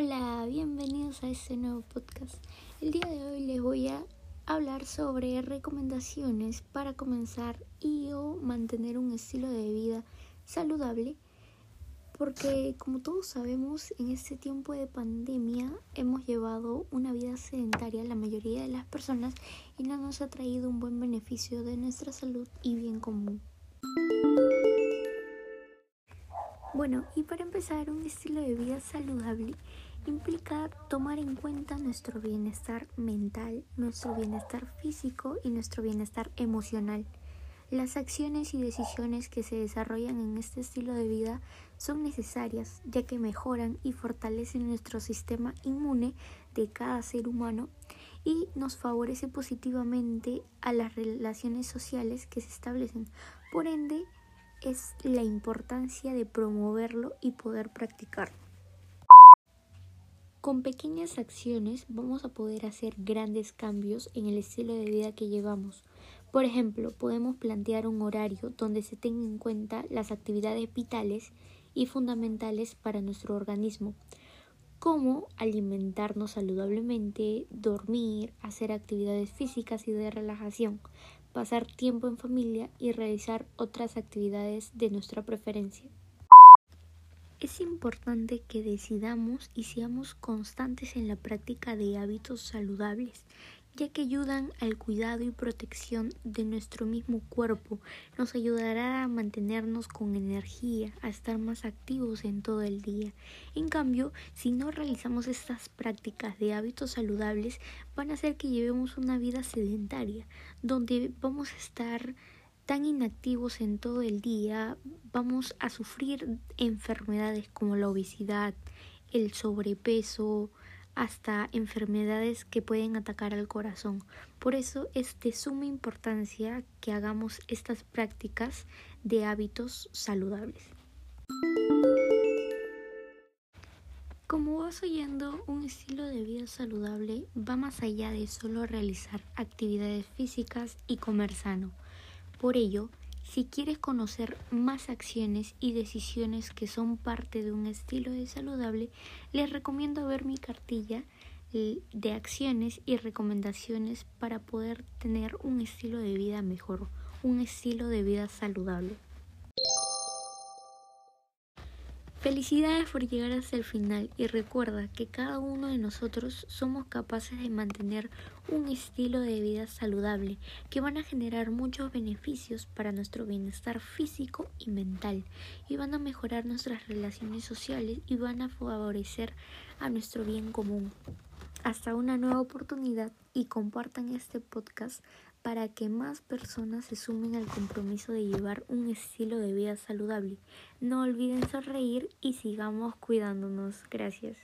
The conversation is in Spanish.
Hola, bienvenidos a este nuevo podcast. El día de hoy les voy a hablar sobre recomendaciones para comenzar y o mantener un estilo de vida saludable porque como todos sabemos en este tiempo de pandemia hemos llevado una vida sedentaria la mayoría de las personas y no nos ha traído un buen beneficio de nuestra salud y bien común. Bueno, y para empezar, un estilo de vida saludable implica tomar en cuenta nuestro bienestar mental, nuestro bienestar físico y nuestro bienestar emocional. Las acciones y decisiones que se desarrollan en este estilo de vida son necesarias ya que mejoran y fortalecen nuestro sistema inmune de cada ser humano y nos favorece positivamente a las relaciones sociales que se establecen. Por ende, es la importancia de promoverlo y poder practicarlo. Con pequeñas acciones vamos a poder hacer grandes cambios en el estilo de vida que llevamos. Por ejemplo, podemos plantear un horario donde se tengan en cuenta las actividades vitales y fundamentales para nuestro organismo, como alimentarnos saludablemente, dormir, hacer actividades físicas y de relajación, pasar tiempo en familia y realizar otras actividades de nuestra preferencia. Es importante que decidamos y seamos constantes en la práctica de hábitos saludables, ya que ayudan al cuidado y protección de nuestro mismo cuerpo, nos ayudará a mantenernos con energía, a estar más activos en todo el día. En cambio, si no realizamos estas prácticas de hábitos saludables, van a hacer que llevemos una vida sedentaria, donde vamos a estar tan inactivos en todo el día, vamos a sufrir enfermedades como la obesidad, el sobrepeso, hasta enfermedades que pueden atacar al corazón. Por eso es de suma importancia que hagamos estas prácticas de hábitos saludables. Como vas oyendo, un estilo de vida saludable va más allá de solo realizar actividades físicas y comer sano. Por ello, si quieres conocer más acciones y decisiones que son parte de un estilo de saludable, les recomiendo ver mi cartilla de acciones y recomendaciones para poder tener un estilo de vida mejor, un estilo de vida saludable. Felicidades por llegar hasta el final y recuerda que cada uno de nosotros somos capaces de mantener un estilo de vida saludable que van a generar muchos beneficios para nuestro bienestar físico y mental y van a mejorar nuestras relaciones sociales y van a favorecer a nuestro bien común. Hasta una nueva oportunidad y compartan este podcast para que más personas se sumen al compromiso de llevar un estilo de vida saludable. No olviden sonreír y sigamos cuidándonos. Gracias.